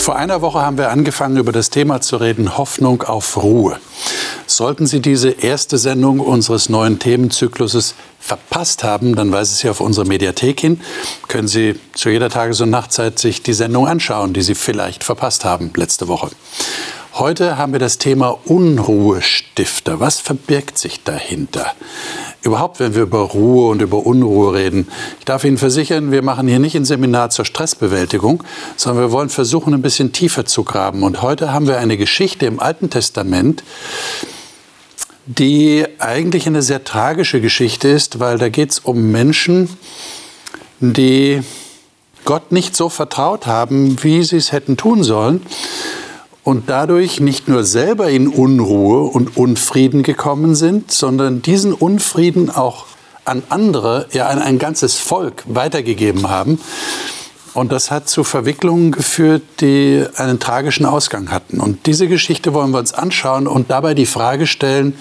Vor einer Woche haben wir angefangen, über das Thema zu reden, Hoffnung auf Ruhe. Sollten Sie diese erste Sendung unseres neuen Themenzykluses verpasst haben, dann weisen Sie auf unsere Mediathek hin. Können Sie zu jeder Tages- und Nachtzeit sich die Sendung anschauen, die Sie vielleicht verpasst haben letzte Woche. Heute haben wir das Thema Unruhestifter. Was verbirgt sich dahinter? Überhaupt, wenn wir über Ruhe und über Unruhe reden. Ich darf Ihnen versichern, wir machen hier nicht ein Seminar zur Stressbewältigung, sondern wir wollen versuchen, ein bisschen tiefer zu graben. Und heute haben wir eine Geschichte im Alten Testament, die eigentlich eine sehr tragische Geschichte ist, weil da geht es um Menschen, die Gott nicht so vertraut haben, wie sie es hätten tun sollen und dadurch nicht nur selber in Unruhe und Unfrieden gekommen sind, sondern diesen Unfrieden auch an andere, ja an ein ganzes Volk weitergegeben haben. Und das hat zu Verwicklungen geführt, die einen tragischen Ausgang hatten. Und diese Geschichte wollen wir uns anschauen und dabei die Frage stellen,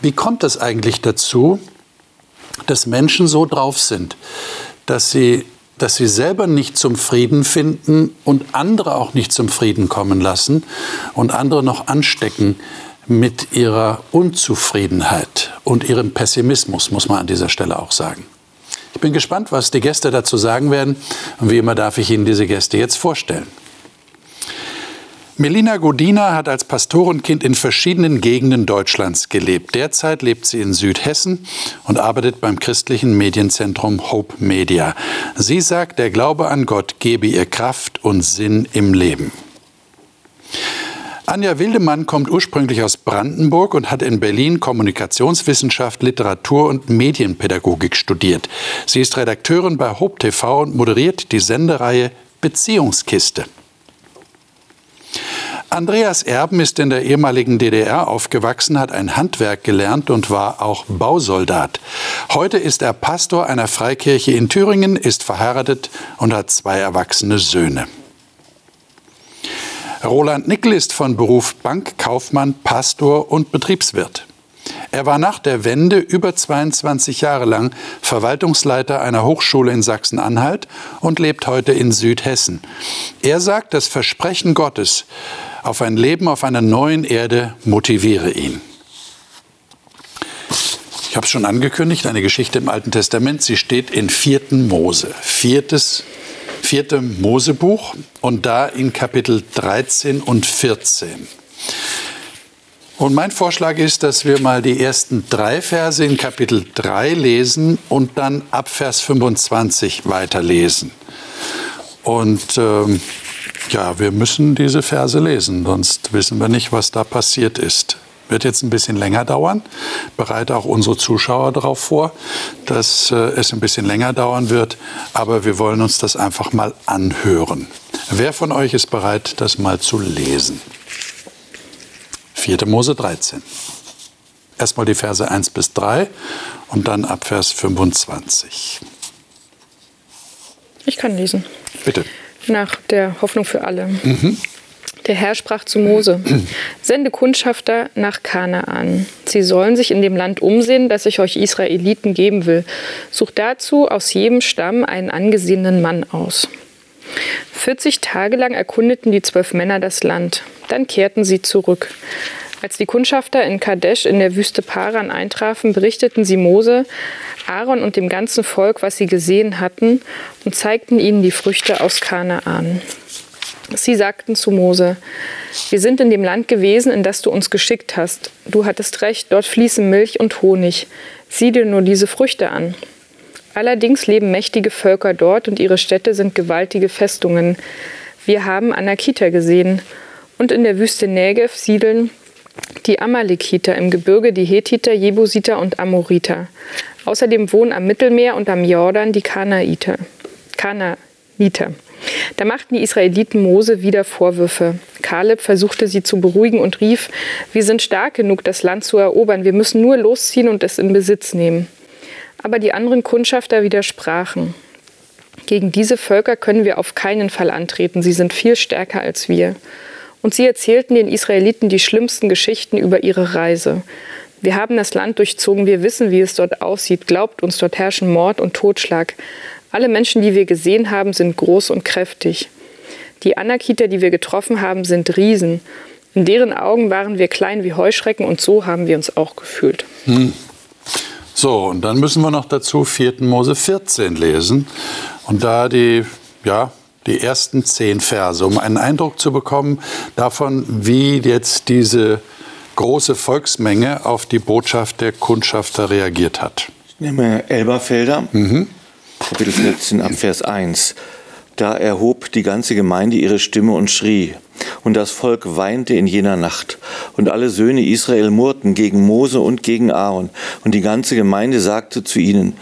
wie kommt es eigentlich dazu, dass Menschen so drauf sind, dass sie dass sie selber nicht zum Frieden finden und andere auch nicht zum Frieden kommen lassen und andere noch anstecken mit ihrer Unzufriedenheit und ihrem Pessimismus, muss man an dieser Stelle auch sagen. Ich bin gespannt, was die Gäste dazu sagen werden und wie immer darf ich Ihnen diese Gäste jetzt vorstellen. Melina Godina hat als Pastorenkind in verschiedenen Gegenden Deutschlands gelebt. Derzeit lebt sie in Südhessen und arbeitet beim christlichen Medienzentrum Hope Media. Sie sagt, der Glaube an Gott gebe ihr Kraft und Sinn im Leben. Anja Wildemann kommt ursprünglich aus Brandenburg und hat in Berlin Kommunikationswissenschaft, Literatur und Medienpädagogik studiert. Sie ist Redakteurin bei Hope TV und moderiert die Sendereihe Beziehungskiste. Andreas Erben ist in der ehemaligen DDR aufgewachsen, hat ein Handwerk gelernt und war auch Bausoldat. Heute ist er Pastor einer Freikirche in Thüringen, ist verheiratet und hat zwei erwachsene Söhne. Roland Nickel ist von Beruf Bankkaufmann, Pastor und Betriebswirt. Er war nach der Wende über 22 Jahre lang Verwaltungsleiter einer Hochschule in Sachsen-Anhalt und lebt heute in Südhessen. Er sagt, das Versprechen Gottes auf ein Leben auf einer neuen Erde motiviere ihn. Ich habe es schon angekündigt, eine Geschichte im Alten Testament. Sie steht in 4. Mose, viertes, vierte Mosebuch und da in Kapitel 13 und 14. Und mein Vorschlag ist, dass wir mal die ersten drei Verse in Kapitel 3 lesen und dann ab Vers 25 weiterlesen. Und ähm, ja, wir müssen diese Verse lesen, sonst wissen wir nicht, was da passiert ist. Wird jetzt ein bisschen länger dauern. Bereite auch unsere Zuschauer darauf vor, dass äh, es ein bisschen länger dauern wird. Aber wir wollen uns das einfach mal anhören. Wer von euch ist bereit, das mal zu lesen? 4. Mose 13. Erstmal die Verse 1 bis 3 und dann ab Vers 25. Ich kann lesen. Bitte nach der Hoffnung für alle. Mhm. Der Herr sprach zu Mose: Sende Kundschafter nach Kanaan. Sie sollen sich in dem Land umsehen, das ich euch Israeliten geben will. Sucht dazu aus jedem Stamm einen angesehenen Mann aus. 40 Tage lang erkundeten die zwölf Männer das Land. Dann kehrten sie zurück. Als die Kundschafter in Kadesh in der Wüste Paran eintrafen, berichteten sie Mose, Aaron und dem ganzen Volk, was sie gesehen hatten, und zeigten ihnen die Früchte aus Kanaan. Sie sagten zu Mose, wir sind in dem Land gewesen, in das du uns geschickt hast. Du hattest recht, dort fließen Milch und Honig. Sieh dir nur diese Früchte an. Allerdings leben mächtige Völker dort und ihre Städte sind gewaltige Festungen. Wir haben Anakita gesehen. Und in der Wüste Negev siedeln die Amalekiter im Gebirge, die Hethiter, Jebusiter und Amoriter. Außerdem wohnen am Mittelmeer und am Jordan die Kanaiter. Kanaiter. Da machten die Israeliten Mose wieder Vorwürfe. Kaleb versuchte sie zu beruhigen und rief, wir sind stark genug, das Land zu erobern, wir müssen nur losziehen und es in Besitz nehmen. Aber die anderen Kundschafter widersprachen. Gegen diese Völker können wir auf keinen Fall antreten, sie sind viel stärker als wir. Und sie erzählten den Israeliten die schlimmsten Geschichten über ihre Reise. Wir haben das Land durchzogen, wir wissen, wie es dort aussieht. Glaubt uns, dort herrschen Mord und Totschlag. Alle Menschen, die wir gesehen haben, sind groß und kräftig. Die Anakiter, die wir getroffen haben, sind Riesen. In deren Augen waren wir klein wie Heuschrecken und so haben wir uns auch gefühlt. Hm. So, und dann müssen wir noch dazu 4. Mose 14 lesen und da die, ja, die ersten zehn Verse, um einen Eindruck zu bekommen davon, wie jetzt diese große Volksmenge auf die Botschaft der Kundschafter reagiert hat. Ich nehme Elberfelder, mhm. Kapitel 14 ab Vers 1. Da erhob die ganze Gemeinde ihre Stimme und schrie. Und das Volk weinte in jener Nacht. Und alle Söhne Israel murrten gegen Mose und gegen Aaron. Und die ganze Gemeinde sagte zu ihnen,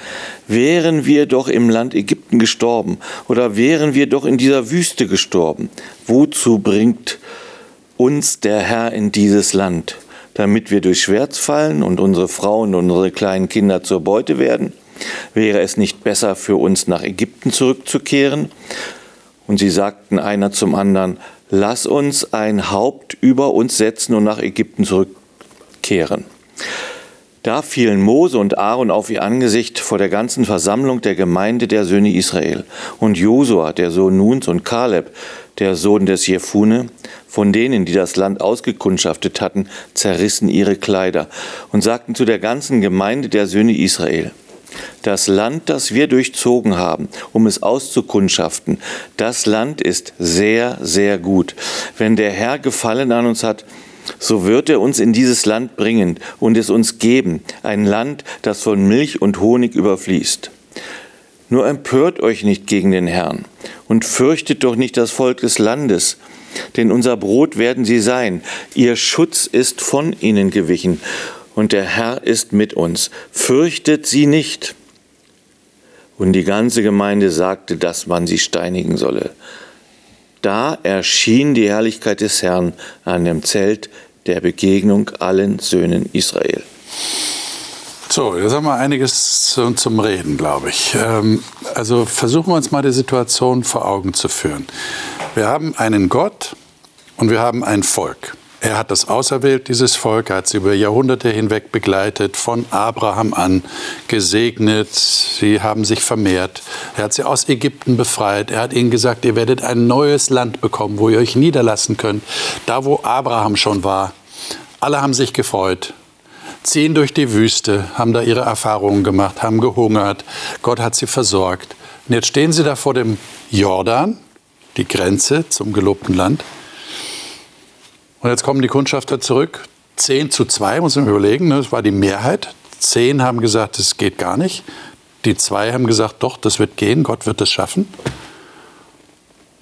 wären wir doch im Land Ägypten gestorben oder wären wir doch in dieser Wüste gestorben. Wozu bringt uns der Herr in dieses Land? Damit wir durch Schwert fallen und unsere Frauen und unsere kleinen Kinder zur Beute werden? Wäre es nicht besser für uns nach Ägypten zurückzukehren? Und sie sagten einer zum anderen, lass uns ein Haupt über uns setzen und nach Ägypten zurückkehren. Da fielen Mose und Aaron auf ihr Angesicht vor der ganzen Versammlung der Gemeinde der Söhne Israel. Und Josua, der Sohn Nuns, und Kaleb, der Sohn des Jefune, von denen, die das Land ausgekundschaftet hatten, zerrissen ihre Kleider und sagten zu der ganzen Gemeinde der Söhne Israel, das Land, das wir durchzogen haben, um es auszukundschaften, das Land ist sehr, sehr gut. Wenn der Herr Gefallen an uns hat, so wird er uns in dieses Land bringen und es uns geben, ein Land, das von Milch und Honig überfließt. Nur empört euch nicht gegen den Herrn und fürchtet doch nicht das Volk des Landes, denn unser Brot werden sie sein, ihr Schutz ist von ihnen gewichen und der Herr ist mit uns. Fürchtet sie nicht. Und die ganze Gemeinde sagte, dass man sie steinigen solle. Da erschien die Herrlichkeit des Herrn an dem Zelt der Begegnung allen Söhnen Israel. So, jetzt haben wir einiges zum Reden, glaube ich. Ähm, also versuchen wir uns mal die Situation vor Augen zu führen. Wir haben einen Gott und wir haben ein Volk. Er hat das auserwählt, dieses Volk, hat sie über Jahrhunderte hinweg begleitet, von Abraham an gesegnet, sie haben sich vermehrt. Er hat sie aus Ägypten befreit, er hat ihnen gesagt, ihr werdet ein neues Land bekommen, wo ihr euch niederlassen könnt, da wo Abraham schon war. Alle haben sich gefreut, ziehen durch die Wüste, haben da ihre Erfahrungen gemacht, haben gehungert, Gott hat sie versorgt. Und jetzt stehen sie da vor dem Jordan, die Grenze zum gelobten Land. Und jetzt kommen die Kundschafter zurück. 10 zu 2, muss man überlegen, ne? das war die Mehrheit. Zehn haben gesagt, es geht gar nicht. Die zwei haben gesagt, doch, das wird gehen, Gott wird es schaffen.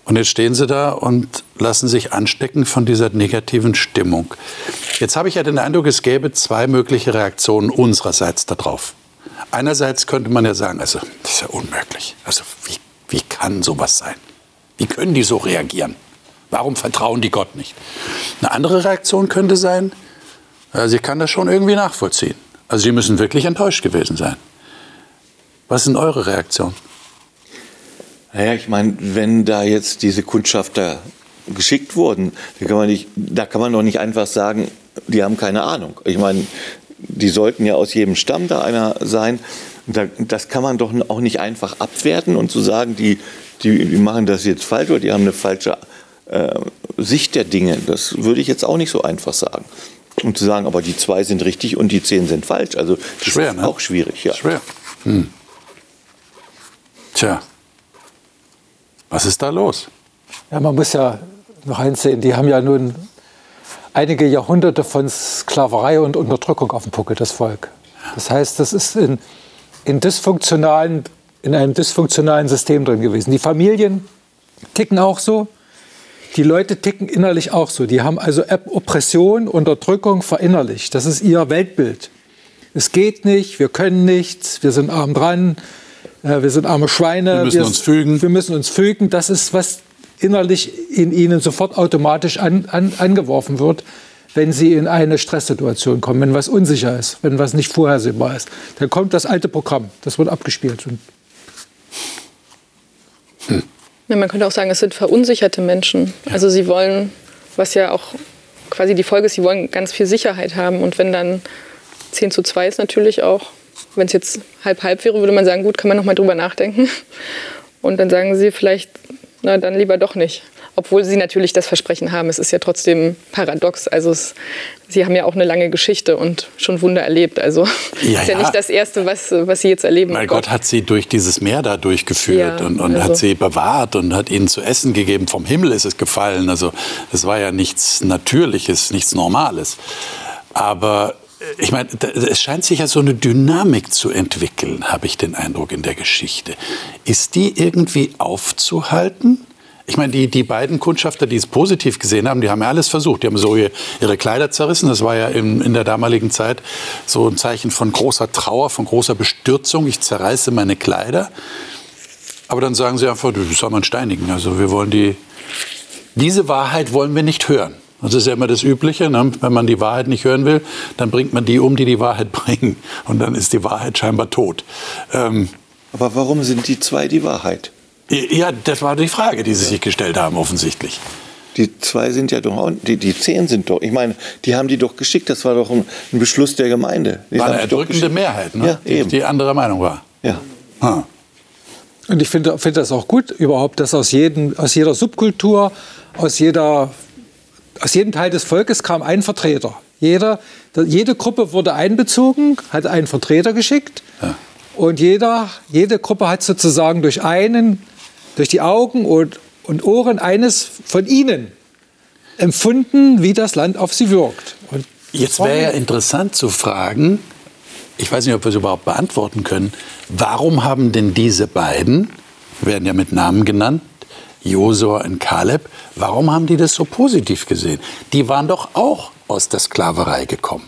Und jetzt stehen sie da und lassen sich anstecken von dieser negativen Stimmung. Jetzt habe ich ja den Eindruck, es gäbe zwei mögliche Reaktionen unsererseits darauf. Einerseits könnte man ja sagen, also das ist ja unmöglich. Also wie, wie kann sowas sein? Wie können die so reagieren? Warum vertrauen die Gott nicht? Eine andere Reaktion könnte sein, also ich kann das schon irgendwie nachvollziehen. Also sie müssen wirklich enttäuscht gewesen sein. Was sind eure Reaktionen? Naja, ich meine, wenn da jetzt diese Kundschafter geschickt wurden, da kann, man nicht, da kann man doch nicht einfach sagen, die haben keine Ahnung. Ich meine, die sollten ja aus jedem Stamm da einer sein. Das kann man doch auch nicht einfach abwerten und zu sagen, die, die, die machen das jetzt falsch oder die haben eine falsche äh, Sicht der Dinge. Das würde ich jetzt auch nicht so einfach sagen. Um zu sagen, aber die zwei sind richtig und die zehn sind falsch. Also das Schwer, ist ne? auch schwierig, ja. Schwer. Hm. Tja, was ist da los? Ja, man muss ja noch eins sehen, die haben ja nun einige Jahrhunderte von Sklaverei und Unterdrückung auf dem Puckel, das Volk. Das heißt, das ist in, in, dysfunktionalen, in einem dysfunktionalen System drin gewesen. Die Familien ticken auch so. Die Leute ticken innerlich auch so. Die haben also Oppression, Unterdrückung verinnerlicht. Das ist ihr Weltbild. Es geht nicht, wir können nichts, wir sind arm dran, äh, wir sind arme Schweine. Wir müssen wir, uns fügen. Wir müssen uns fügen. Das ist, was innerlich in ihnen sofort automatisch an, an, angeworfen wird, wenn sie in eine Stresssituation kommen, wenn was unsicher ist, wenn was nicht vorhersehbar ist. Dann kommt das alte Programm, das wird abgespielt. Hm. Ja, man könnte auch sagen, es sind verunsicherte Menschen. Also sie wollen, was ja auch quasi die Folge ist, sie wollen ganz viel Sicherheit haben. Und wenn dann 10 zu 2 ist natürlich auch, wenn es jetzt halb-halb wäre, würde man sagen, gut, kann man noch mal drüber nachdenken. Und dann sagen sie vielleicht, na dann lieber doch nicht. Obwohl sie natürlich das Versprechen haben. Es ist ja trotzdem paradox. Also es, sie haben ja auch eine lange Geschichte und schon Wunder erlebt. Also ja, ist ja, ja, nicht das Erste, was, was sie jetzt erleben. Weil Gott. Gott hat sie durch dieses Meer da durchgeführt ja, und, und also. hat sie bewahrt und hat ihnen zu essen gegeben. Vom Himmel ist es gefallen. Also es war ja nichts Natürliches, nichts Normales. Aber äh, ich meine, es scheint sich ja so eine Dynamik zu entwickeln, habe ich den Eindruck in der Geschichte. Ist die irgendwie aufzuhalten? Ich meine, die, die beiden Kundschafter, die es positiv gesehen haben, die haben ja alles versucht. Die haben so ihre Kleider zerrissen. Das war ja in, in der damaligen Zeit so ein Zeichen von großer Trauer, von großer Bestürzung. Ich zerreiße meine Kleider. Aber dann sagen sie einfach, das soll man steinigen. Also wir wollen die, diese Wahrheit wollen wir nicht hören. Das ist ja immer das Übliche. Ne? Wenn man die Wahrheit nicht hören will, dann bringt man die um, die die Wahrheit bringen. Und dann ist die Wahrheit scheinbar tot. Ähm, Aber warum sind die zwei die Wahrheit? Ja, das war die Frage, die Sie sich gestellt haben, offensichtlich. Die zwei sind ja doch, die, die zehn sind doch, ich meine, die haben die doch geschickt, das war doch ein, ein Beschluss der Gemeinde. Die war eine erdrückende Mehrheit, ne? ja, die, die anderer Meinung war. Ja. Ah. Und ich finde find das auch gut überhaupt, dass aus, jedem, aus jeder Subkultur, aus, jeder, aus jedem Teil des Volkes kam ein Vertreter. Jeder, jede Gruppe wurde einbezogen, hat einen Vertreter geschickt. Ja. Und jeder, jede Gruppe hat sozusagen durch einen, durch die Augen und, und Ohren eines von ihnen empfunden, wie das Land auf sie wirkt. Und Jetzt wäre ja interessant zu fragen, ich weiß nicht, ob wir es überhaupt beantworten können, warum haben denn diese beiden, werden ja mit Namen genannt, Josua und Kaleb, warum haben die das so positiv gesehen? Die waren doch auch aus der Sklaverei gekommen.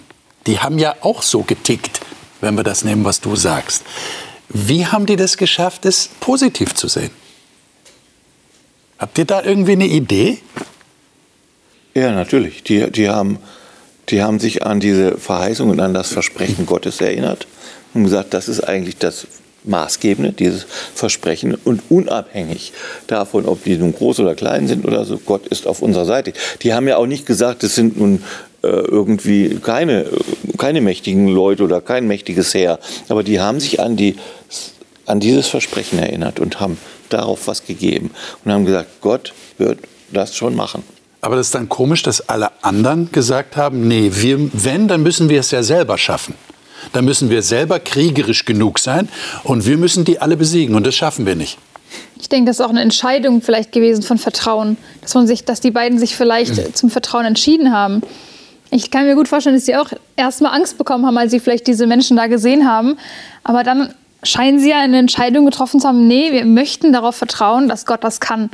Die haben ja auch so getickt wenn wir das nehmen, was du sagst. Wie haben die das geschafft, es positiv zu sehen? Habt ihr da irgendwie eine Idee? Ja, natürlich. Die, die, haben, die haben sich an diese Verheißung und an das Versprechen Gottes erinnert und gesagt, das ist eigentlich das Maßgebende, dieses Versprechen und unabhängig davon, ob die nun groß oder klein sind oder so, Gott ist auf unserer Seite. Die haben ja auch nicht gesagt, es sind nun äh, irgendwie keine, keine mächtigen Leute oder kein mächtiges Heer. Aber die haben sich an, die, an dieses Versprechen erinnert und haben darauf was gegeben und haben gesagt, Gott wird das schon machen. Aber das ist dann komisch, dass alle anderen gesagt haben, nee, wir, wenn, dann müssen wir es ja selber schaffen. Dann müssen wir selber kriegerisch genug sein und wir müssen die alle besiegen und das schaffen wir nicht. Ich denke, das ist auch eine Entscheidung vielleicht gewesen von Vertrauen, dass man sich, dass die beiden sich vielleicht mhm. zum Vertrauen entschieden haben. Ich kann mir gut vorstellen, dass sie auch erstmal Angst bekommen haben, als sie vielleicht diese Menschen da gesehen haben. Aber dann scheinen sie ja eine Entscheidung getroffen zu haben, nee, wir möchten darauf vertrauen, dass Gott das kann.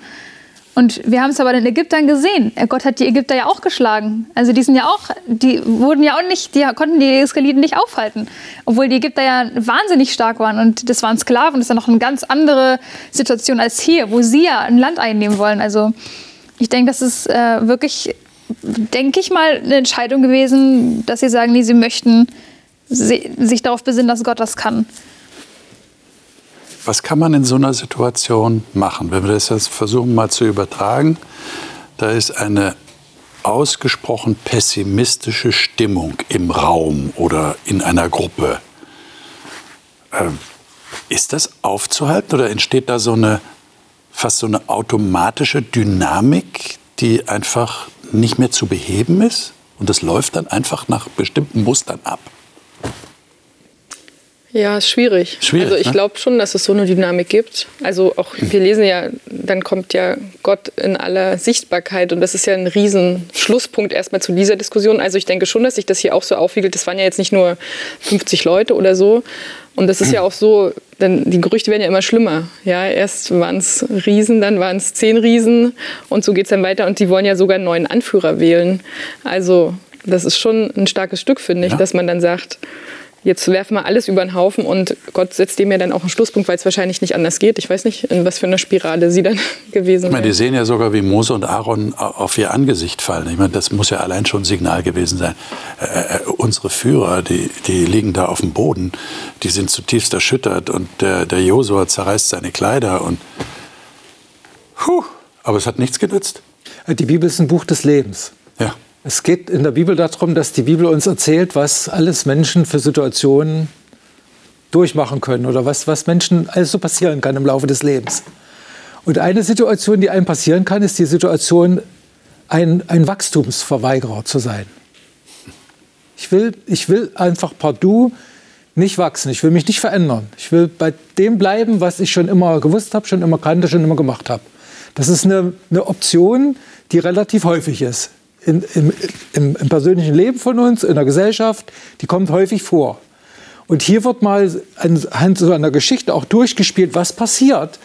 Und wir haben es aber den Ägyptern gesehen. Gott hat die Ägypter ja auch geschlagen. Also die sind ja auch, die wurden ja auch nicht, die konnten die Israeliten nicht aufhalten. Obwohl die Ägypter ja wahnsinnig stark waren und das waren Sklaven. Das ist ja noch eine ganz andere Situation als hier, wo sie ja ein Land einnehmen wollen. Also ich denke, das ist äh, wirklich denke ich mal, eine Entscheidung gewesen, dass sie sagen, nee, sie möchten sich darauf besinnen, dass Gott das kann. Was kann man in so einer Situation machen, wenn wir das jetzt versuchen mal zu übertragen? Da ist eine ausgesprochen pessimistische Stimmung im Raum oder in einer Gruppe. Ähm, ist das aufzuhalten oder entsteht da so eine fast so eine automatische Dynamik, die einfach nicht mehr zu beheben ist und das läuft dann einfach nach bestimmten Mustern ab. Ja, ist schwierig. schwierig also ich ne? glaube schon, dass es so eine Dynamik gibt. Also auch wir lesen ja, dann kommt ja Gott in aller Sichtbarkeit und das ist ja ein riesen Schlusspunkt erstmal zu dieser Diskussion. Also ich denke schon, dass sich das hier auch so aufwiegelt. Das waren ja jetzt nicht nur 50 Leute oder so. Und das ist ja auch so, denn die Gerüchte werden ja immer schlimmer. Ja, erst waren es Riesen, dann waren es zehn Riesen und so geht es dann weiter. Und die wollen ja sogar einen neuen Anführer wählen. Also das ist schon ein starkes Stück, finde ich, ja. dass man dann sagt, jetzt werfen wir alles über den Haufen und Gott setzt dem ja dann auch einen Schlusspunkt, weil es wahrscheinlich nicht anders geht. Ich weiß nicht, in was für einer Spirale sie dann gewesen sind. Ich meine, die sehen ja sogar, wie Mose und Aaron auf ihr Angesicht fallen. Ich meine, das muss ja allein schon ein Signal gewesen sein. Äh, unsere Führer, die, die liegen da auf dem Boden, die sind zutiefst erschüttert und der, der Josua zerreißt seine Kleider und puh, aber es hat nichts genützt. Die Bibel ist ein Buch des Lebens. Ja. Es geht in der Bibel darum, dass die Bibel uns erzählt, was alles Menschen für Situationen durchmachen können oder was, was Menschen alles so passieren kann im Laufe des Lebens. Und eine Situation, die einem passieren kann, ist die Situation, ein, ein Wachstumsverweigerer zu sein. Ich will, ich will einfach partout nicht wachsen. Ich will mich nicht verändern. Ich will bei dem bleiben, was ich schon immer gewusst habe, schon immer kannte, schon immer gemacht habe. Das ist eine, eine Option, die relativ häufig ist. In, im, im, im, persönlichen Leben von uns, in der Gesellschaft, die kommt häufig vor. Und hier wird mal anhand so einer Geschichte auch durchgespielt, was passiert,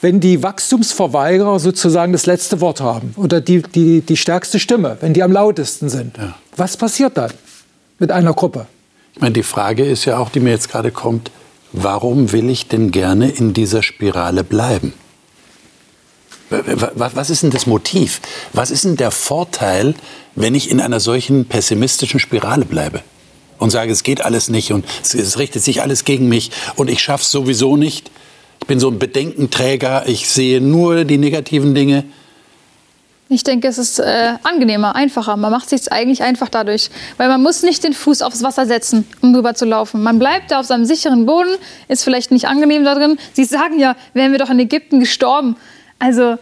wenn die Wachstumsverweigerer sozusagen das letzte Wort haben oder die, die, die stärkste Stimme, wenn die am lautesten sind. Ja. Was passiert dann mit einer Gruppe? Ich meine, die Frage ist ja auch, die mir jetzt gerade kommt, warum will ich denn gerne in dieser Spirale bleiben? Was ist denn das Motiv? Was ist denn der Vorteil, wenn ich in einer solchen pessimistischen Spirale bleibe? Und sage, es geht alles nicht und es richtet sich alles gegen mich und ich schaffe es sowieso nicht. Ich bin so ein Bedenkenträger, ich sehe nur die negativen Dinge. Ich denke, es ist äh, angenehmer, einfacher. Man macht sich eigentlich einfach dadurch, weil man muss nicht den Fuß aufs Wasser setzen, um rüber zu laufen. Man bleibt da auf seinem sicheren Boden, ist vielleicht nicht angenehm da drin. Sie sagen ja, wären wir doch in Ägypten gestorben. Also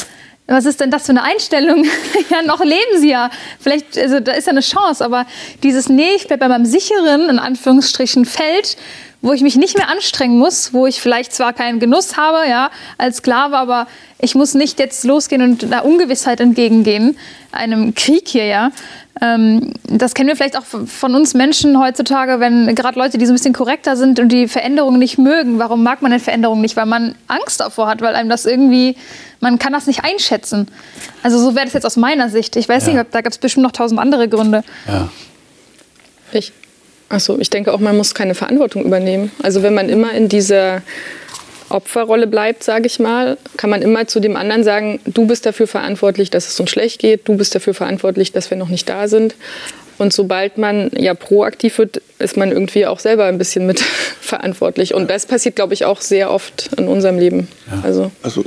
was ist denn das für eine Einstellung? ja, noch leben sie ja. Vielleicht, also da ist ja eine Chance, aber dieses, nee, ich bleibe bei meinem sicheren, in Anführungsstrichen, Feld, wo ich mich nicht mehr anstrengen muss, wo ich vielleicht zwar keinen Genuss habe, ja, als Sklave, aber ich muss nicht jetzt losgehen und einer Ungewissheit entgegengehen, einem Krieg hier, ja. Ähm, das kennen wir vielleicht auch von uns Menschen heutzutage, wenn gerade Leute, die so ein bisschen korrekter sind und die Veränderungen nicht mögen. Warum mag man denn Veränderungen nicht? Weil man Angst davor hat, weil einem das irgendwie, man kann das nicht einschätzen. Also so wäre das jetzt aus meiner Sicht. Ich weiß ja. nicht, da gab es bestimmt noch tausend andere Gründe. Ja. Ich Achso, ich denke auch, man muss keine Verantwortung übernehmen. Also wenn man immer in dieser Opferrolle bleibt, sage ich mal, kann man immer zu dem anderen sagen, du bist dafür verantwortlich, dass es uns schlecht geht, du bist dafür verantwortlich, dass wir noch nicht da sind. Und sobald man ja proaktiv wird, ist man irgendwie auch selber ein bisschen mit verantwortlich. Und das passiert, glaube ich, auch sehr oft in unserem Leben. Ja. Also, also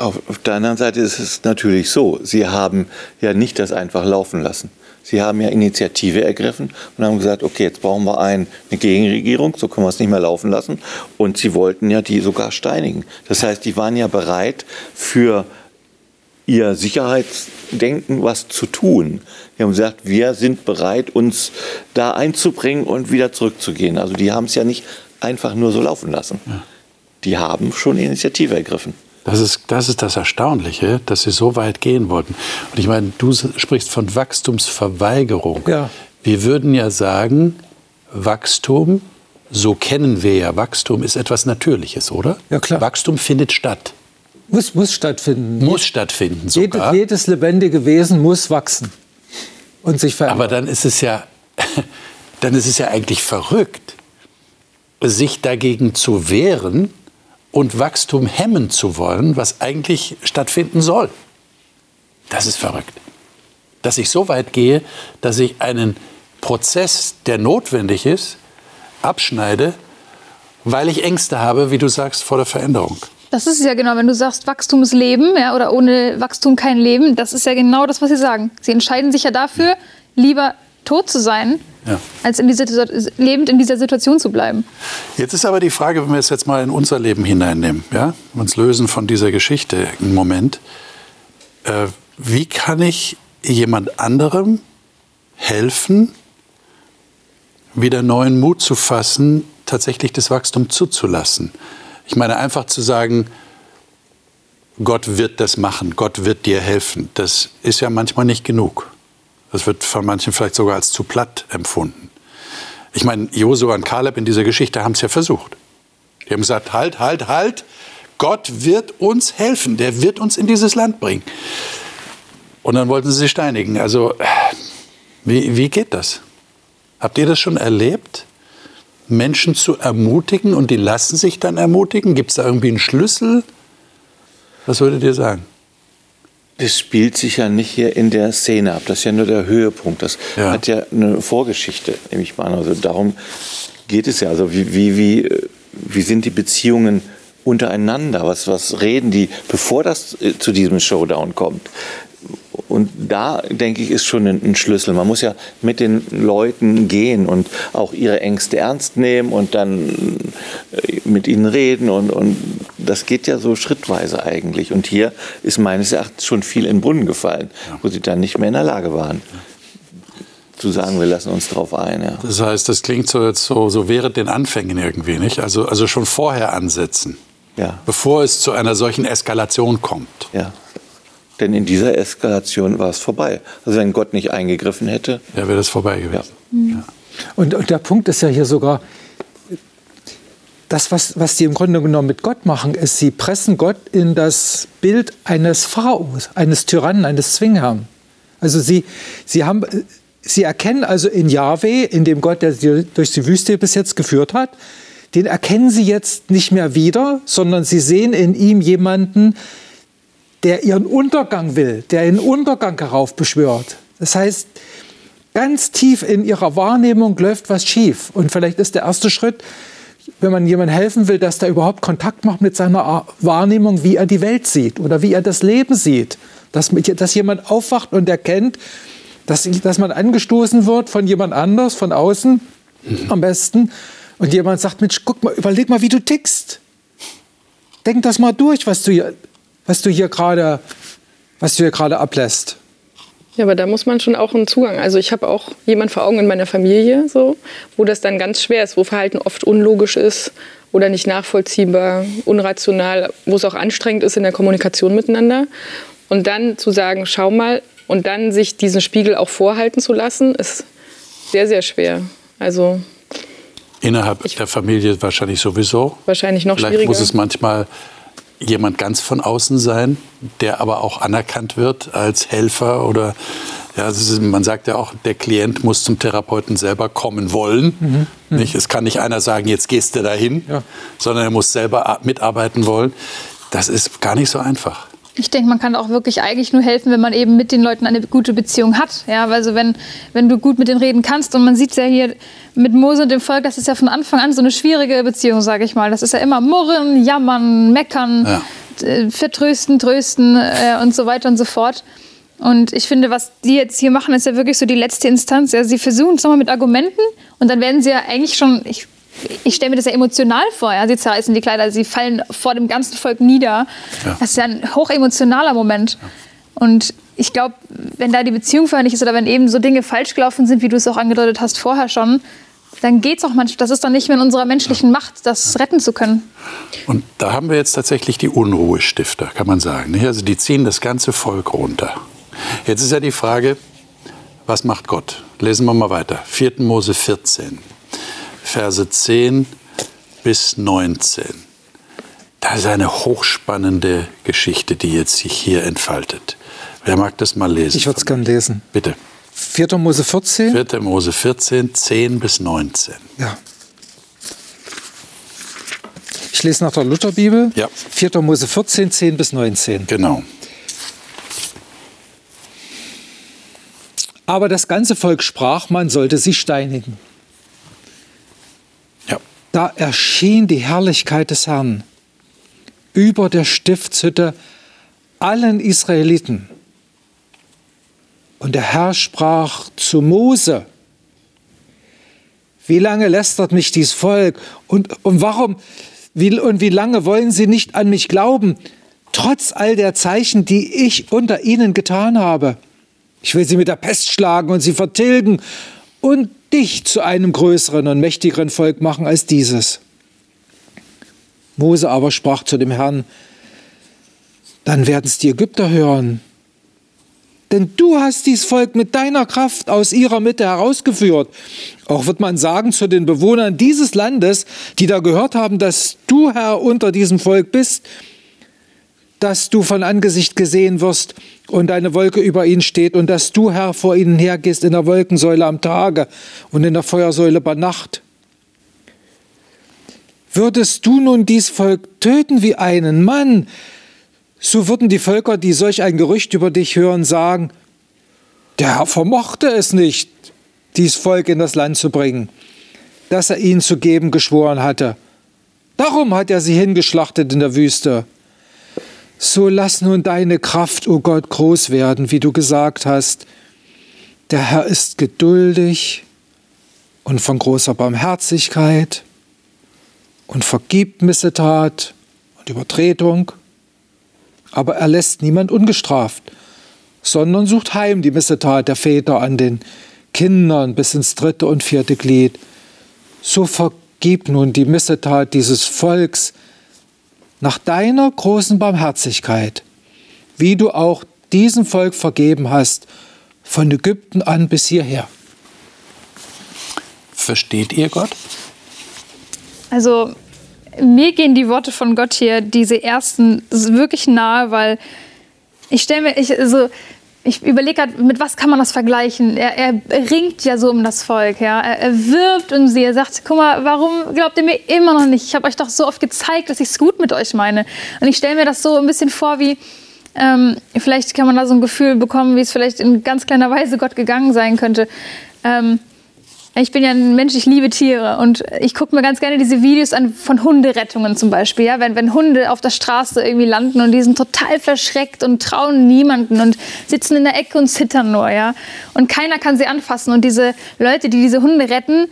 auf der anderen Seite ist es natürlich so, Sie haben ja nicht das einfach laufen lassen. Sie haben ja Initiative ergriffen und haben gesagt, okay, jetzt brauchen wir ein, eine Gegenregierung, so können wir es nicht mehr laufen lassen. Und sie wollten ja die sogar steinigen. Das heißt, die waren ja bereit, für ihr Sicherheitsdenken was zu tun. Die haben gesagt, wir sind bereit, uns da einzubringen und wieder zurückzugehen. Also die haben es ja nicht einfach nur so laufen lassen. Die haben schon Initiative ergriffen. Das ist, das ist das Erstaunliche, dass sie so weit gehen wollten. Und ich meine, du sprichst von Wachstumsverweigerung. Ja. Wir würden ja sagen, Wachstum, so kennen wir ja Wachstum, ist etwas Natürliches, oder? Ja, klar. Wachstum findet statt. Muss, muss stattfinden. Muss stattfinden sogar. Jedes, jedes lebendige Wesen muss wachsen und sich verändern. Aber dann ist es ja, dann ist es ja eigentlich verrückt, sich dagegen zu wehren, und Wachstum hemmen zu wollen, was eigentlich stattfinden soll. Das ist verrückt. Dass ich so weit gehe, dass ich einen Prozess, der notwendig ist, abschneide, weil ich Ängste habe, wie du sagst, vor der Veränderung. Das ist ja genau, wenn du sagst, Wachstum ist Leben ja, oder ohne Wachstum kein Leben, das ist ja genau das, was sie sagen. Sie entscheiden sich ja dafür, lieber tot zu sein, ja. als in dieser, lebend in dieser Situation zu bleiben. Jetzt ist aber die Frage, wenn wir es jetzt mal in unser Leben hineinnehmen, ja, uns lösen von dieser Geschichte im Moment, äh, wie kann ich jemand anderem helfen, wieder neuen Mut zu fassen, tatsächlich das Wachstum zuzulassen? Ich meine, einfach zu sagen, Gott wird das machen, Gott wird dir helfen, das ist ja manchmal nicht genug. Das wird von manchen vielleicht sogar als zu platt empfunden. Ich meine, Josua und Kaleb in dieser Geschichte haben es ja versucht. Die haben gesagt, halt, halt, halt, Gott wird uns helfen, der wird uns in dieses Land bringen. Und dann wollten sie sie steinigen. Also, wie, wie geht das? Habt ihr das schon erlebt? Menschen zu ermutigen und die lassen sich dann ermutigen? Gibt es da irgendwie einen Schlüssel? Was würdet ihr sagen? Das spielt sich ja nicht hier in der Szene ab. Das ist ja nur der Höhepunkt. Das ja. hat ja eine Vorgeschichte, nehme ich mal an. Also darum geht es ja. Also wie, wie, wie, wie sind die Beziehungen untereinander? Was, was reden die, bevor das äh, zu diesem Showdown kommt? Und da, denke ich, ist schon ein, Schlüssel. Man muss ja mit den Leuten gehen und auch ihre Ängste ernst nehmen und dann äh, mit ihnen reden und, und das geht ja so schrittweise eigentlich. Und hier ist meines Erachtens schon viel in den Brunnen gefallen, wo sie dann nicht mehr in der Lage waren zu sagen, wir lassen uns drauf ein. Ja. Das heißt, das klingt so, jetzt so, so während den Anfängen irgendwie, nicht? Also, also schon vorher ansetzen, Ja. bevor es zu einer solchen Eskalation kommt. ja. Denn in dieser Eskalation war es vorbei. Also wenn Gott nicht eingegriffen hätte, Ja, wäre das vorbei gewesen. Und, und der Punkt ist ja hier sogar, das, was, was die im Grunde genommen mit Gott machen, ist, sie pressen Gott in das Bild eines Pharaos, eines Tyrannen, eines Zwingherrn. Also sie, sie, haben, sie erkennen also in Yahweh, in dem Gott, der sie durch die Wüste bis jetzt geführt hat, den erkennen sie jetzt nicht mehr wieder, sondern sie sehen in ihm jemanden, der ihren Untergang will, der einen Untergang heraufbeschwört. Das heißt, ganz tief in ihrer Wahrnehmung läuft was schief. Und vielleicht ist der erste Schritt, wenn man jemandem helfen will, dass der überhaupt Kontakt macht mit seiner Wahrnehmung, wie er die Welt sieht oder wie er das Leben sieht. Dass, dass jemand aufwacht und erkennt, dass, dass man angestoßen wird von jemand anders, von außen am besten. Und jemand sagt, Mensch, guck mal, überleg mal, wie du tickst. Denk das mal durch, was du hier, was du hier gerade, was du hier gerade ablässt. Ja, aber da muss man schon auch einen Zugang. Also ich habe auch jemand vor Augen in meiner Familie, so, wo das dann ganz schwer ist, wo Verhalten oft unlogisch ist oder nicht nachvollziehbar, unrational, wo es auch anstrengend ist in der Kommunikation miteinander. Und dann zu sagen, schau mal, und dann sich diesen Spiegel auch vorhalten zu lassen, ist sehr, sehr schwer. Also Innerhalb der Familie wahrscheinlich sowieso. wahrscheinlich noch Vielleicht schwieriger. muss es manchmal jemand ganz von außen sein, der aber auch anerkannt wird als Helfer oder ja, ist, man sagt ja auch, der Klient muss zum Therapeuten selber kommen wollen. Nicht? Es kann nicht einer sagen, jetzt gehst du dahin, Ja. sondern er muss selber mitarbeiten wollen. Das ist gar nicht so einfach. Ich denke, man kann auch wirklich eigentlich nur helfen, wenn man eben mit den Leuten eine gute Beziehung hat. Ja, also wenn, wenn du gut mit denen reden kannst und man sieht es ja hier mit Mose und dem Volk, das ist ja von Anfang an so eine schwierige Beziehung, sage ich mal. Das ist ja immer murren, jammern, meckern, Ja. äh, vertrösten, trösten äh, und so weiter und so fort. Und ich finde, was die jetzt hier machen, ist ja wirklich so die letzte Instanz. Ja, sie versuchen es nochmal mit Argumenten und dann werden sie ja eigentlich schon, ich, ich stelle mir das ja emotional vor. Ja? Sie zerreißen die Kleider, sie fallen vor dem ganzen Volk nieder. Ja. Das ist ja ein hochemotionaler Moment. Und ich glaube, wenn da die Beziehung vorher nicht ist oder wenn eben so Dinge falsch gelaufen sind, wie du es auch angedeutet hast vorher schon, dann geht es auch manchmal. Das ist dann nicht mehr in unserer menschlichen Macht, das retten zu können. Und da haben wir jetzt tatsächlich die Unruhestifter, kann man sagen. Also die ziehen das ganze Volk runter. Jetzt ist ja die Frage, was macht Gott? Lesen wir mal weiter. 4. Mose 14, Verse 10 bis 19. Das ist eine hochspannende Geschichte, die jetzt sich hier entfaltet. Wer mag das mal lesen? Ich würde es gern lesen. Bitte. 4. Mose 14. 4. Mose 14, 10 bis 19. Ja. Ich lese nach der Lutherbibel. Ja. 4. Mose 14, 10 bis 19. Genau. Aber das ganze Volk sprach, man sollte sie steinigen. Da erschien die Herrlichkeit des Herrn über der Stiftshütte allen Israeliten. Und der Herr sprach zu Mose, wie lange lästert mich dies Volk und, und warum wie, und wie lange wollen sie nicht an mich glauben, trotz all der Zeichen, die ich unter ihnen getan habe? Ich will sie mit der Pest schlagen und sie vertilgen und dich zu einem größeren und mächtigeren Volk machen als dieses. Mose aber sprach zu dem Herrn, dann werden es die Ägypter hören. Denn du hast dies Volk mit deiner Kraft aus ihrer Mitte herausgeführt. Auch wird man sagen zu den Bewohnern dieses Landes, die da gehört haben, dass du Herr unter diesem Volk bist, dass du von Angesicht gesehen wirst und deine Wolke über ihnen steht und dass du, Herr, vor ihnen hergehst in der Wolkensäule am Tage und in der Feuersäule bei Nacht. Würdest du nun dies Volk töten wie einen Mann, so würden die Völker, die solch ein Gerücht über dich hören, sagen, der Herr vermochte es nicht, dies Volk in das Land zu bringen, das er ihnen zu geben geschworen hatte. Darum hat er sie hingeschlachtet in der Wüste. So lass nun deine Kraft, o oh Gott, groß werden, wie du gesagt hast. Der Herr ist geduldig und von großer Barmherzigkeit und vergibt Missetat und Übertretung, aber er lässt niemand ungestraft, sondern sucht heim die Missetat der Väter an den Kindern bis ins dritte und vierte Glied. So vergib nun die Missetat dieses Volks nach deiner großen Barmherzigkeit, wie du auch diesem Volk vergeben hast, von Ägypten an bis hierher. Versteht ihr Gott? Also mir gehen die Worte von Gott hier, diese ersten, wirklich nahe, weil ich stelle mir, ich, also, ich überlege gerade, mit was kann man das vergleichen? Er, er, ringt ja so um das Volk, ja. Er, er, wirbt um sie. Er sagt, guck mal, warum glaubt ihr mir immer noch nicht? Ich habe euch doch so oft gezeigt, dass ich es gut mit euch meine. Und ich stelle mir das so ein bisschen vor, wie ähm, vielleicht kann man da so ein Gefühl bekommen, wie es vielleicht in ganz kleiner Weise Gott gegangen sein könnte. Ähm, ich bin ja ein Mensch, ich liebe Tiere und ich gucke mir ganz gerne diese Videos an von Hunderettungen zum Beispiel. Ja? Wenn, wenn Hunde auf der Straße irgendwie landen und die sind total verschreckt und trauen niemanden und sitzen in der Ecke und zittern nur. Ja? Und keiner kann sie anfassen. Und diese Leute, die diese Hunde retten,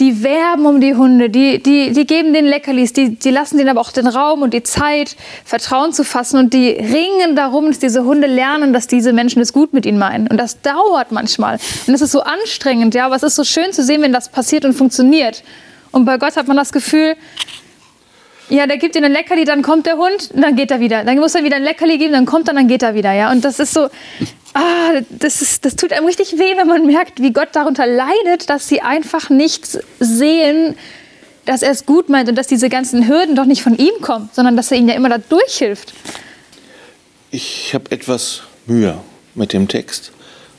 die werben um die Hunde, die, die, die geben den Leckerlis, die, die lassen denen aber auch den Raum und die Zeit, Vertrauen zu fassen und die ringen darum, dass diese Hunde lernen, dass diese Menschen es gut mit ihnen meinen. Und das dauert manchmal. Und das ist so anstrengend, ja, aber es ist so schön zu sehen, wenn das passiert und funktioniert. Und bei Gott hat man das Gefühl, ja, der gibt ihnen ein Leckerli, dann kommt der Hund, und dann geht er wieder. Dann muss er wieder ein Leckerli geben, dann kommt er, dann geht er wieder. Ja? Und das ist so, ah, das, ist, das tut einem richtig weh, wenn man merkt, wie Gott darunter leidet, dass sie einfach nicht sehen, dass er es gut meint und dass diese ganzen Hürden doch nicht von ihm kommen, sondern dass er ihnen ja immer da durchhilft. Ich habe etwas Mühe mit dem Text.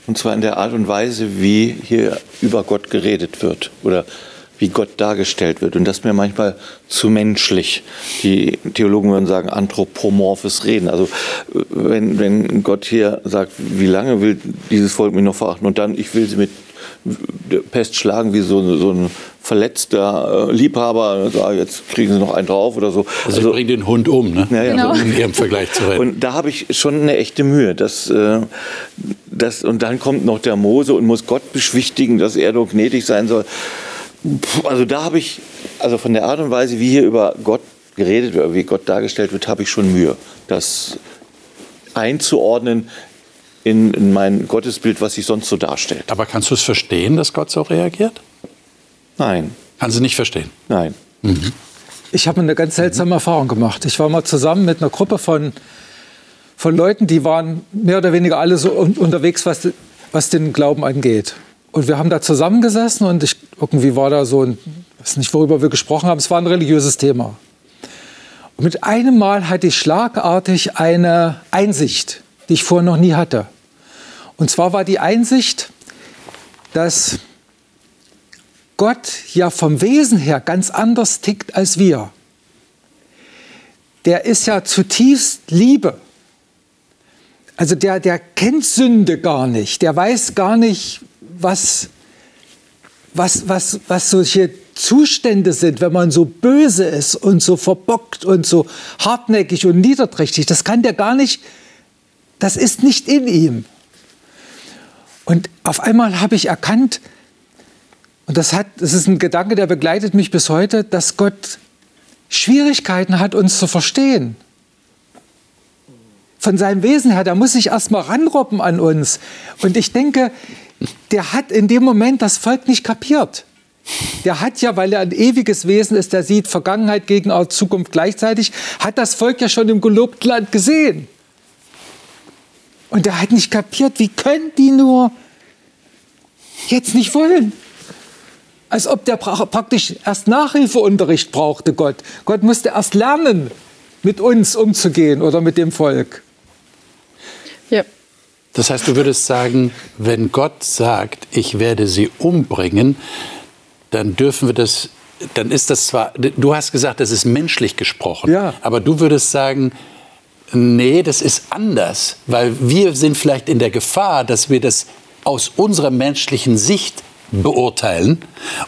Und zwar in der Art und Weise, wie hier über Gott geredet wird oder wie Gott dargestellt wird. Und das ist mir manchmal zu menschlich. Die Theologen würden sagen, anthropomorphes Reden. Also wenn, wenn Gott hier sagt, wie lange will dieses Volk mich noch verachten und dann, ich will sie mit Pest schlagen wie so, so ein verletzter äh, Liebhaber, so, jetzt kriegen sie noch einen drauf oder so. Also, also bringt den Hund um, ne? Ja, ja. Genau. In ihrem Vergleich zu retten. Und da habe ich schon eine echte Mühe. Dass, äh, dass, und dann kommt noch der Mose und muss Gott beschwichtigen, dass er doch gnädig sein soll. Also da habe ich, also von der Art und Weise, wie hier über Gott geredet wird, wie Gott dargestellt wird, habe ich schon Mühe, das einzuordnen in, in mein Gottesbild, was sich sonst so darstellt. Aber kannst du es verstehen, dass Gott so reagiert? Nein, Kannst du nicht verstehen. nein. Ich habe eine ganz seltsame Erfahrung gemacht. Ich war mal zusammen mit einer Gruppe von, von Leuten, die waren mehr oder weniger alle so un unterwegs, was, was den Glauben angeht. Und wir haben da zusammengesessen und ich, irgendwie war da so ein, weiß nicht, worüber wir gesprochen haben, es war ein religiöses Thema. Und mit einem Mal hatte ich schlagartig eine Einsicht, die ich vorher noch nie hatte. Und zwar war die Einsicht, dass Gott ja vom Wesen her ganz anders tickt als wir. Der ist ja zutiefst Liebe. Also der, der kennt Sünde gar nicht. Der weiß gar nicht, was, was, was, was solche Zustände sind, wenn man so böse ist und so verbockt und so hartnäckig und niederträchtig. Das kann der gar nicht, das ist nicht in ihm. Und auf einmal habe ich erkannt, und das, hat, das ist ein Gedanke, der begleitet mich bis heute, dass Gott Schwierigkeiten hat, uns zu verstehen. Von seinem Wesen her, der muss sich erstmal ranrobben an uns. Und ich denke, der hat in dem Moment das Volk nicht kapiert. Der hat ja, weil er ein ewiges Wesen ist, der sieht Vergangenheit, Gegenwart, Zukunft gleichzeitig, hat das Volk ja schon im gelobten Land gesehen. Und er hat nicht kapiert, wie können die nur jetzt nicht wollen? Als ob der pra- praktisch erst Nachhilfeunterricht brauchte, Gott. Gott musste erst lernen, mit uns umzugehen oder mit dem Volk. Das heißt, du würdest sagen, wenn Gott sagt, ich werde sie umbringen, dann dürfen wir das, dann ist das zwar, du hast gesagt, das ist menschlich gesprochen, Ja. aber du würdest sagen, nee, das ist anders, weil wir sind vielleicht in der Gefahr, dass wir das aus unserer menschlichen Sicht beurteilen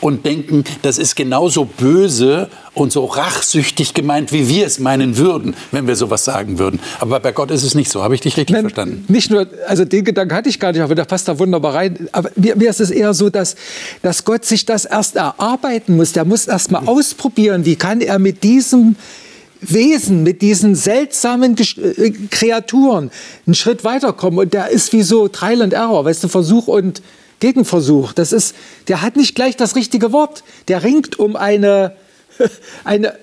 und denken, das ist genauso böse und so rachsüchtig gemeint, wie wir es meinen würden, wenn wir sowas sagen würden. Aber bei Gott ist es nicht so. Habe ich dich richtig Nein, verstanden? Nicht nur, also den Gedanken hatte ich gar nicht, aber der passt da wunderbar rein. Aber mir, mir ist es eher so, dass, dass Gott sich das erst erarbeiten muss. Der muss erst mal ausprobieren, wie kann er mit diesem Wesen, mit diesen seltsamen äh, Kreaturen einen Schritt weiterkommen. Und der ist wie so Trial and Error, weißt du, Versuch und Gegenversuch. Das ist, der hat nicht gleich das richtige Wort. Der ringt um eine, eine,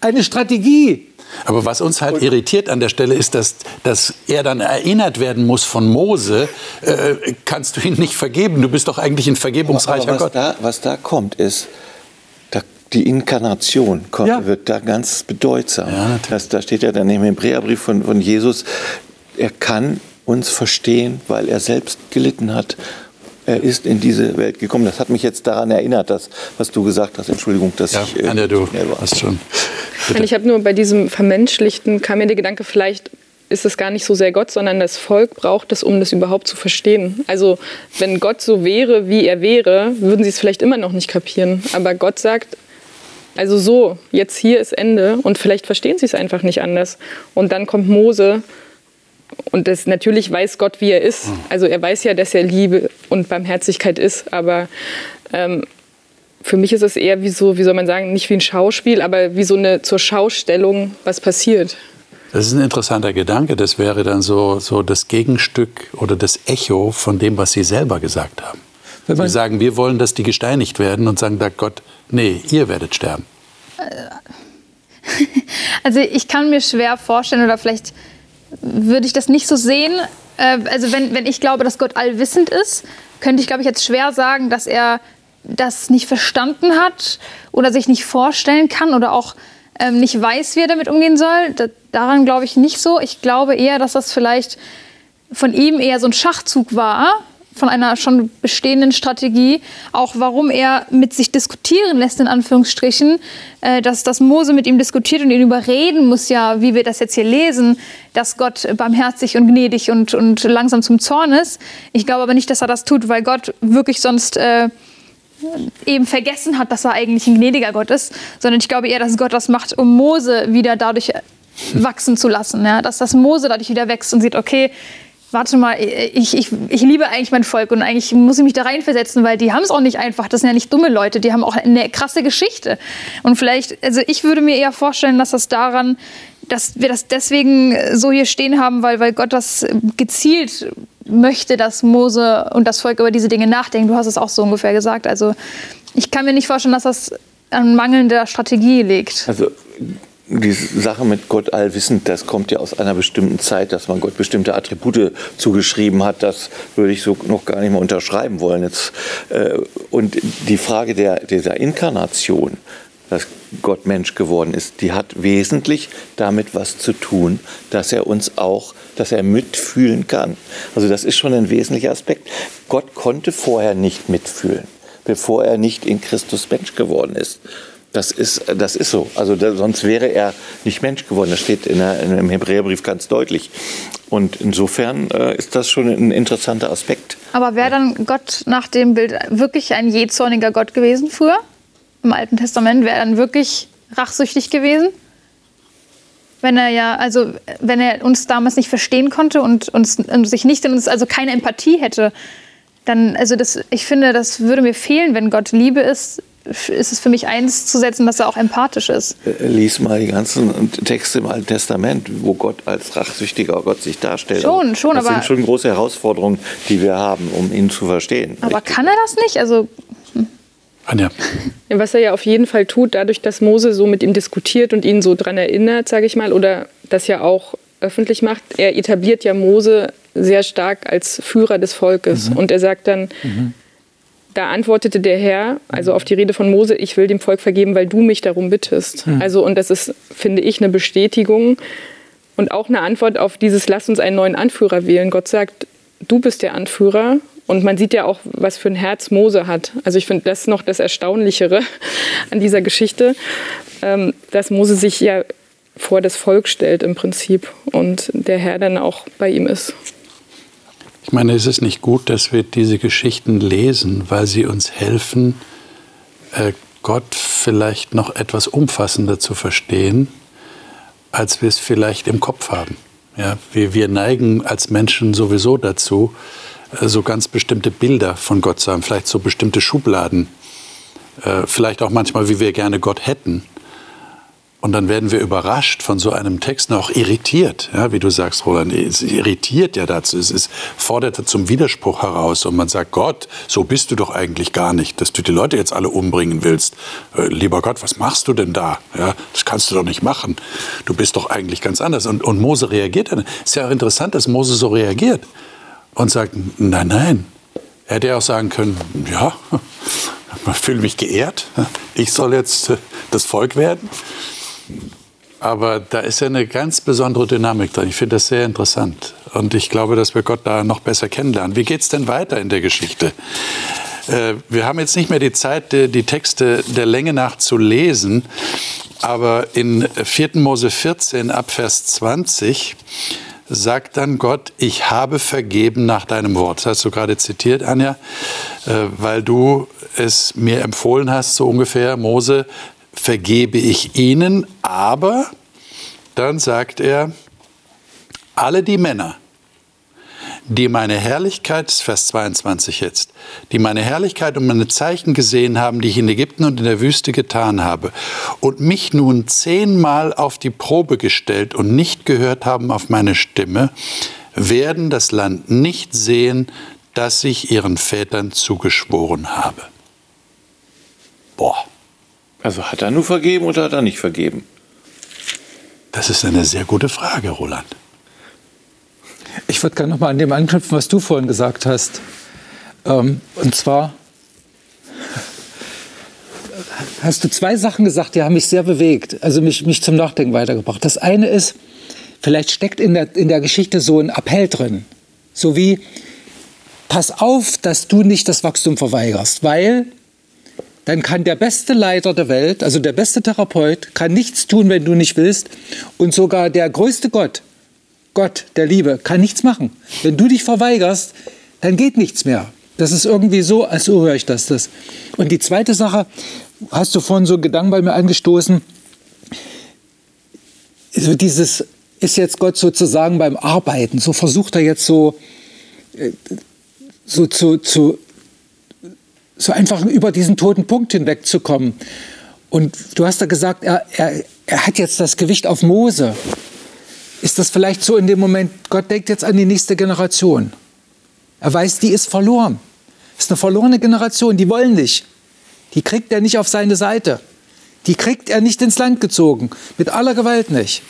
eine Strategie. Aber was uns halt irritiert an der Stelle ist, dass, dass er dann erinnert werden muss von Mose, äh, kannst du ihn nicht vergeben. Du bist doch eigentlich ein vergebungsreicher aber was Gott. Da, was da kommt, ist, da, die Inkarnation kommt, Ja. wird da ganz bedeutsam. Ja, das, da steht ja dann im Hebräerbrief von, von Jesus, er kann uns verstehen, weil er selbst gelitten hat. Er ist in diese Welt gekommen. Das hat mich jetzt daran erinnert, dass, was du gesagt hast. Entschuldigung, dass Ja, ich. äh, Anja, du schnell war. hast schon. Und ich habe nur bei diesem Vermenschlichten kam mir der Gedanke, vielleicht ist es gar nicht so sehr Gott, sondern das Volk braucht es, um das überhaupt zu verstehen. Also wenn Gott so wäre, wie er wäre, würden sie es vielleicht immer noch nicht kapieren. Aber Gott sagt, also so, jetzt hier ist Ende und vielleicht verstehen sie es einfach nicht anders. Und dann kommt Mose und das natürlich weiß Gott, wie er ist. Also er weiß ja, dass er Liebe und Barmherzigkeit ist, aber ähm, für mich ist es eher wie so, wie soll man sagen, nicht wie ein Schauspiel, aber wie so eine zur Schaustellung, was passiert. Das ist ein interessanter Gedanke. Das wäre dann so, so das Gegenstück oder das Echo von dem, was Sie selber gesagt haben. Wenn Sie sagen, wir wollen, dass die gesteinigt werden und sagen da Gott, nee, ihr werdet sterben. Also ich kann mir schwer vorstellen oder vielleicht würde ich das nicht so sehen. Äh, Also wenn, wenn ich glaube, dass Gott allwissend ist, könnte ich, glaube ich, jetzt schwer sagen, dass er das nicht verstanden hat oder sich nicht vorstellen kann oder auch ähm, nicht weiß, wie er damit umgehen soll. Da, daran glaube ich nicht so. Ich glaube eher, dass das vielleicht von ihm eher so ein Schachzug war, von einer schon bestehenden Strategie, auch warum er mit sich diskutieren lässt, in Anführungsstrichen, äh, dass, dass Mose mit ihm diskutiert und ihn überreden muss, ja, wie wir das jetzt hier lesen, dass Gott barmherzig und gnädig und, und langsam zum Zorn ist. Ich glaube aber nicht, dass er das tut, weil Gott wirklich sonst äh, eben vergessen hat, dass er eigentlich ein gnädiger Gott ist, sondern ich glaube eher, dass Gott das macht, um Mose wieder dadurch wachsen zu lassen. Ja? Dass das Mose dadurch wieder wächst und sieht, okay, warte mal, ich, ich, ich liebe eigentlich mein Volk und eigentlich muss ich mich da reinversetzen, weil die haben es auch nicht einfach. Das sind ja nicht dumme Leute, die haben auch eine krasse Geschichte. Und vielleicht, also ich würde mir eher vorstellen, dass das daran, dass wir das deswegen so hier stehen haben, weil, weil Gott das gezielt möchte, dass Mose und das Volk über diese Dinge nachdenken. Du hast es auch so ungefähr gesagt. Also ich kann mir nicht vorstellen, dass das an mangelnder Strategie liegt. Also die Sache mit Gott allwissend, das kommt ja aus einer bestimmten Zeit, dass man Gott bestimmte Attribute zugeschrieben hat. Das würde ich so noch gar nicht mehr unterschreiben wollen. Jetzt, äh, und die Frage der, dieser Inkarnation, dass Gott Mensch geworden ist, die hat wesentlich damit was zu tun, dass er uns auch, dass er mitfühlen kann. Also das ist schon ein wesentlicher Aspekt. Gott konnte vorher nicht mitfühlen, bevor er nicht in Christus Mensch geworden ist. Das ist, das ist so. Also da, sonst wäre er nicht Mensch geworden. Das steht in der, im Hebräerbrief ganz deutlich. Und insofern äh, ist das schon ein interessanter Aspekt. Aber wäre dann Gott nach dem Bild wirklich ein jähzorniger Gott gewesen früher? Im Alten Testament wäre er dann wirklich rachsüchtig gewesen? Wenn er ja, also wenn er uns damals nicht verstehen konnte und, uns, und sich nicht in uns, also keine Empathie hätte, dann, also das, ich finde, das würde mir fehlen, wenn Gott Liebe ist, ist es für mich eins zu setzen, dass er auch empathisch ist. Äh, Lies mal die ganzen Texte im Alten Testament, wo Gott als rachsüchtiger Gott sich darstellt. Schon, schon, das aber- sind schon große Herausforderungen, die wir haben, um ihn zu verstehen. Aber Richtig. kann er das nicht? Also Anja, Was er ja auf jeden Fall tut, dadurch, dass Mose so mit ihm diskutiert und ihn so dran erinnert, sage ich mal, oder das ja auch öffentlich macht, er etabliert ja Mose sehr stark als Führer des Volkes. Und er sagt dann, da antwortete der Herr, also auf die Rede von Mose, ich will dem Volk vergeben, weil du mich darum bittest. Also, und das ist, finde ich, eine Bestätigung und auch eine Antwort auf dieses, lass uns einen neuen Anführer wählen. Gott sagt, du bist der Anführer. Und man sieht ja auch, was für ein Herz Mose hat. Also ich finde das noch das Erstaunlichere an dieser Geschichte, ähm, dass Mose sich ja vor das Volk stellt im Prinzip und der Herr dann auch bei ihm ist. Ich meine, ist es nicht gut, dass wir diese Geschichten lesen, weil sie uns helfen, äh, Gott vielleicht noch etwas umfassender zu verstehen, als wir es vielleicht im Kopf haben. Ja, wir, wir neigen als Menschen sowieso dazu, äh, so ganz bestimmte Bilder von Gott zu haben, vielleicht so bestimmte Schubladen, äh, vielleicht auch manchmal, wie wir gerne Gott hätten. Und dann werden wir überrascht von so einem Text, noch irritiert, ja, wie du sagst, Roland. Es irritiert ja dazu. Es ist, fordert zum Widerspruch heraus. Und man sagt, Gott, so bist du doch eigentlich gar nicht, dass du die Leute jetzt alle umbringen willst. Äh, lieber Gott, was machst du denn da? Ja, das kannst du doch nicht machen. Du bist doch eigentlich ganz anders. Und, und Mose reagiert dann. Ist ja auch interessant, dass Mose so reagiert und sagt, nein, nein. Er hätte ja auch sagen können, ja, ich fühle mich geehrt. Ich soll jetzt äh, das Volk werden. Aber da ist ja eine ganz besondere Dynamik drin. Ich finde das sehr interessant. Und ich glaube, dass wir Gott da noch besser kennenlernen. Wie geht es denn weiter in der Geschichte? Äh, wir haben jetzt nicht mehr die Zeit, die Texte der Länge nach zu lesen. Aber in 4. Mose 14 ab Vers 20 sagt dann Gott, ich habe vergeben nach deinem Wort. Das hast du gerade zitiert, Anja, äh, weil du es mir empfohlen hast, so ungefähr, Mose, vergebe ich ihnen, aber dann sagt er, alle die Männer, die meine Herrlichkeit, Vers 22 jetzt, die meine Herrlichkeit und meine Zeichen gesehen haben, die ich in Ägypten und in der Wüste getan habe, und mich nun zehnmal auf die Probe gestellt und nicht gehört haben auf meine Stimme, werden das Land nicht sehen, das ich ihren Vätern zugeschworen habe. Boah. Also hat er nur vergeben oder hat er nicht vergeben? Das ist eine sehr gute Frage, Roland. Ich würde gerne noch mal an dem anknüpfen, was du vorhin gesagt hast. Ähm, und zwar hast du zwei Sachen gesagt, die haben mich sehr bewegt, also mich, mich zum Nachdenken weitergebracht. Das eine ist, vielleicht steckt in der, in der Geschichte so ein Appell drin. So wie, pass auf, dass du nicht das Wachstum verweigerst, weil dann kann der beste Leiter der Welt, also der beste Therapeut, kann nichts tun, wenn du nicht willst. Und sogar der größte Gott, Gott der Liebe, kann nichts machen. Wenn du dich verweigerst, dann geht nichts mehr. Das ist irgendwie so, als so höre ich das, das. Und die zweite Sache, hast du vorhin so einen Gedanken bei mir angestoßen, also dieses ist jetzt Gott sozusagen beim Arbeiten, so versucht er jetzt so, äh, so zu, zu so einfach über diesen toten Punkt hinwegzukommen. Und du hast ja gesagt, er, er, er hat jetzt das Gewicht auf Mose. Ist das vielleicht so in dem Moment, Gott denkt jetzt an die nächste Generation. Er weiß, die ist verloren. Das ist eine verlorene Generation, die wollen nicht. Die kriegt er nicht auf seine Seite. Die kriegt er nicht ins Land gezogen. Mit aller Gewalt nicht.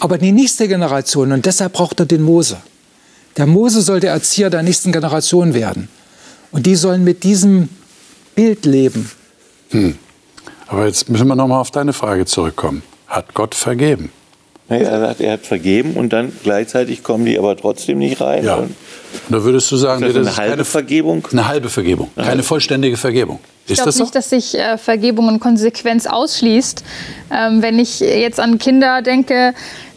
Aber die nächste Generation, und deshalb braucht er den Mose. Der Mose soll der Erzieher der nächsten Generation werden. Und die sollen mit diesem Bild leben. Hm. Aber jetzt müssen wir noch mal auf deine Frage zurückkommen. Hat Gott vergeben? Er hat, er hat vergeben und dann gleichzeitig kommen die aber trotzdem nicht rein. Ja. Und da würdest du sagen, ist das, das eine ist halbe keine Vergebung? Eine halbe Vergebung, keine vollständige Vergebung. Ich Ist glaube das so? nicht, dass sich äh, Vergebung und Konsequenz ausschließt. Ähm, wenn ich jetzt an Kinder denke,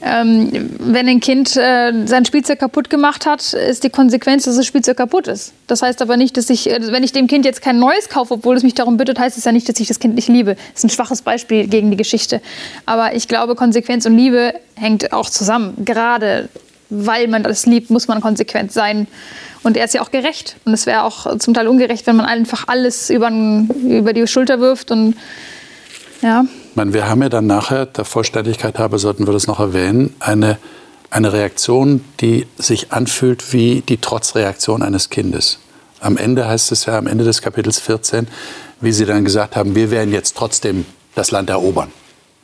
ähm, wenn ein Kind äh, sein Spielzeug kaputt gemacht hat, ist die Konsequenz, dass das Spielzeug kaputt ist. Das heißt aber nicht, dass ich, äh, wenn ich dem Kind jetzt kein neues kaufe, obwohl es mich darum bittet, heißt es ja nicht, dass ich das Kind nicht liebe. Das ist ein schwaches Beispiel gegen die Geschichte. Aber ich glaube, Konsequenz und Liebe hängt auch zusammen. Gerade weil man das liebt, muss man konsequent sein. Und er ist ja auch gerecht. Und es wäre auch zum Teil ungerecht, wenn man einfach alles über, über die Schulter wirft. Und ja. Ich meine, wir haben ja dann nachher, der Vollständigkeit halber sollten wir das noch erwähnen, eine, eine Reaktion, die sich anfühlt wie die Trotzreaktion eines Kindes. Am Ende heißt es ja, am Ende des Kapitels 14, wie sie dann gesagt haben, wir werden jetzt trotzdem das Land erobern.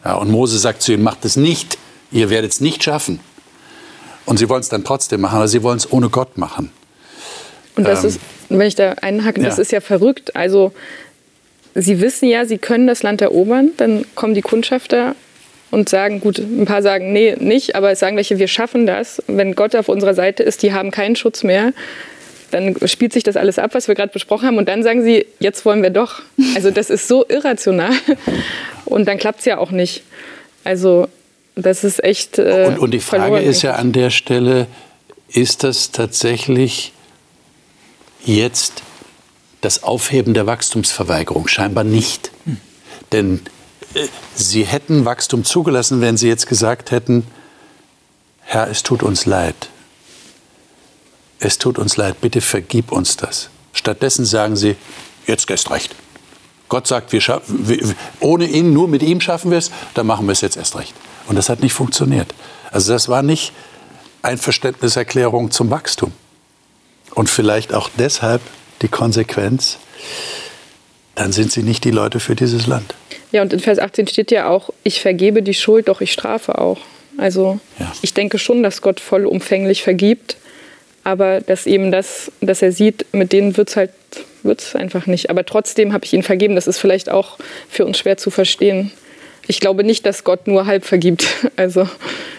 Ja, und Mose sagt zu ihnen, macht es nicht, ihr werdet es nicht schaffen. Und sie wollen es dann trotzdem machen, aber sie wollen es ohne Gott machen. Und das Ähm, ist, wenn ich da einhacke, das ja. ist ja verrückt. Also, sie wissen ja, sie können das Land erobern. Dann kommen die Kundschafter und sagen, gut, ein paar sagen, nee, nicht, aber es sagen welche, wir schaffen das. Wenn Gott auf unserer Seite ist, die haben keinen Schutz mehr. Dann spielt sich das alles ab, was wir gerade besprochen haben. Und dann sagen sie, jetzt wollen wir doch. Also, das ist so irrational. Und dann klappt es ja auch nicht. Also, das ist echt. Äh, Und, und die Frage ist ja an der Stelle, ist das tatsächlich jetzt das Aufheben der Wachstumsverweigerung? Scheinbar nicht. Denn äh, sie hätten Wachstum zugelassen, wenn sie jetzt gesagt hätten, Herr, es tut uns leid. Es tut uns leid, bitte vergib uns das. Stattdessen sagen sie, jetzt erst recht. Gott sagt, wir schaffen, wir, ohne ihn, nur mit ihm schaffen wir es, dann machen wir es jetzt erst recht. Und das hat nicht funktioniert. Also das war nicht Einverständniserklärung zum Wachstum. Und vielleicht auch deshalb die Konsequenz, dann sind sie nicht die Leute für dieses Land. Ja, und in Vers 18 steht ja auch, ich vergebe die Schuld, doch ich strafe auch. Also ja. ich denke schon, dass Gott vollumfänglich vergibt, aber dass eben das, dass er sieht, mit denen wird es halt wird's einfach nicht. Aber trotzdem habe ich ihn vergeben. Das ist vielleicht auch für uns schwer zu verstehen. Ich glaube nicht, dass Gott nur halb vergibt. Also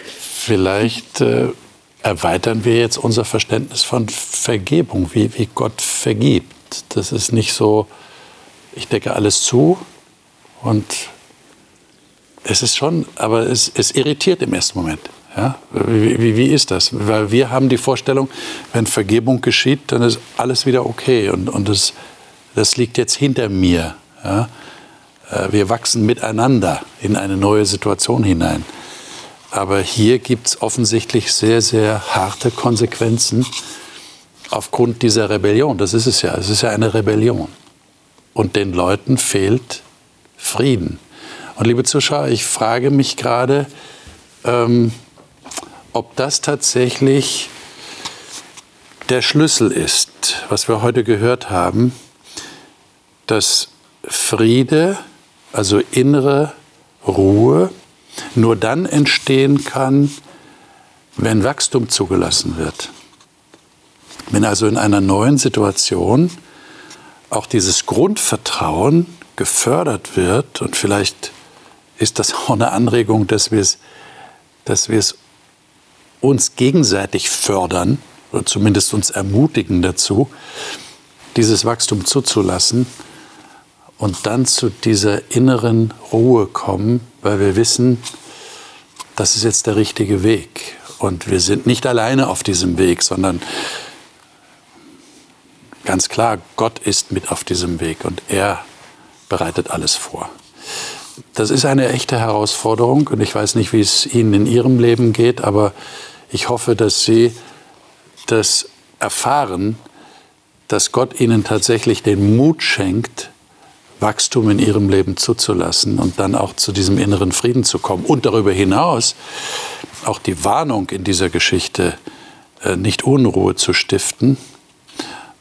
vielleicht äh, erweitern wir jetzt unser Verständnis von Vergebung, wie, wie Gott vergibt. Das ist nicht so, ich decke alles zu und es ist schon, aber es, es irritiert im ersten Moment. Ja? Wie, wie, wie, ist das? Weil wir haben die Vorstellung, wenn Vergebung geschieht, dann ist alles wieder okay und, und das, das liegt jetzt hinter mir. Ja? Äh, wir wachsen miteinander in eine neue Situation hinein. Aber hier gibt es offensichtlich sehr, sehr harte Konsequenzen aufgrund dieser Rebellion. Das ist es ja. Es ist ja eine Rebellion. Und den Leuten fehlt Frieden. Und liebe Zuschauer, ich frage mich gerade, ähm, ob das tatsächlich der Schlüssel ist, was wir heute gehört haben, dass Friede, also innere Ruhe, nur dann entstehen kann, wenn Wachstum zugelassen wird. Wenn also in einer neuen Situation auch dieses Grundvertrauen gefördert wird und vielleicht ist das auch eine Anregung, dass wir es, dass uns gegenseitig fördern oder zumindest uns ermutigen dazu, dieses Wachstum zuzulassen und dann zu dieser inneren Ruhe kommen, weil wir wissen, das ist jetzt der richtige Weg. Und wir sind nicht alleine auf diesem Weg, sondern ganz klar, Gott ist mit auf diesem Weg und er bereitet alles vor. Das ist eine echte Herausforderung und ich weiß nicht, wie es Ihnen in Ihrem Leben geht, aber ich hoffe, dass Sie das erfahren, dass Gott Ihnen tatsächlich den Mut schenkt, Wachstum in Ihrem Leben zuzulassen und dann auch zu diesem inneren Frieden zu kommen. Und darüber hinaus auch die Warnung in dieser Geschichte, äh, nicht Unruhe zu stiften,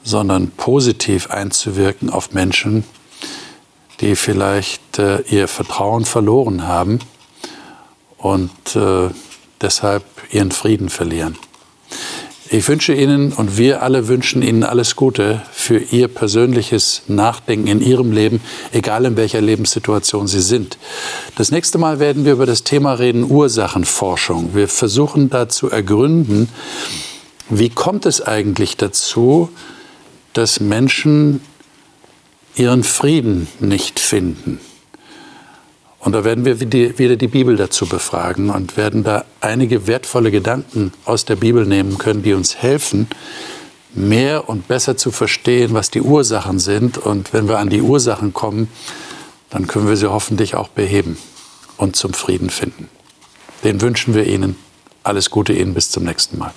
sondern positiv einzuwirken auf Menschen, die vielleicht äh, ihr Vertrauen verloren haben und äh, deshalb ihren Frieden verlieren. Ich wünsche Ihnen und wir alle wünschen Ihnen alles Gute für Ihr persönliches Nachdenken in Ihrem Leben, egal in welcher Lebenssituation Sie sind. Das nächste Mal werden wir über das Thema reden, Ursachenforschung. Wir versuchen da zu ergründen, wie kommt es eigentlich dazu, dass Menschen ihren Frieden nicht finden. Und da werden wir wieder die Bibel dazu befragen und werden da einige wertvolle Gedanken aus der Bibel nehmen können, die uns helfen, mehr und besser zu verstehen, was die Ursachen sind. Und wenn wir an die Ursachen kommen, dann können wir sie hoffentlich auch beheben und zum Frieden finden. Den wünschen wir Ihnen. Alles Gute Ihnen bis zum nächsten Mal.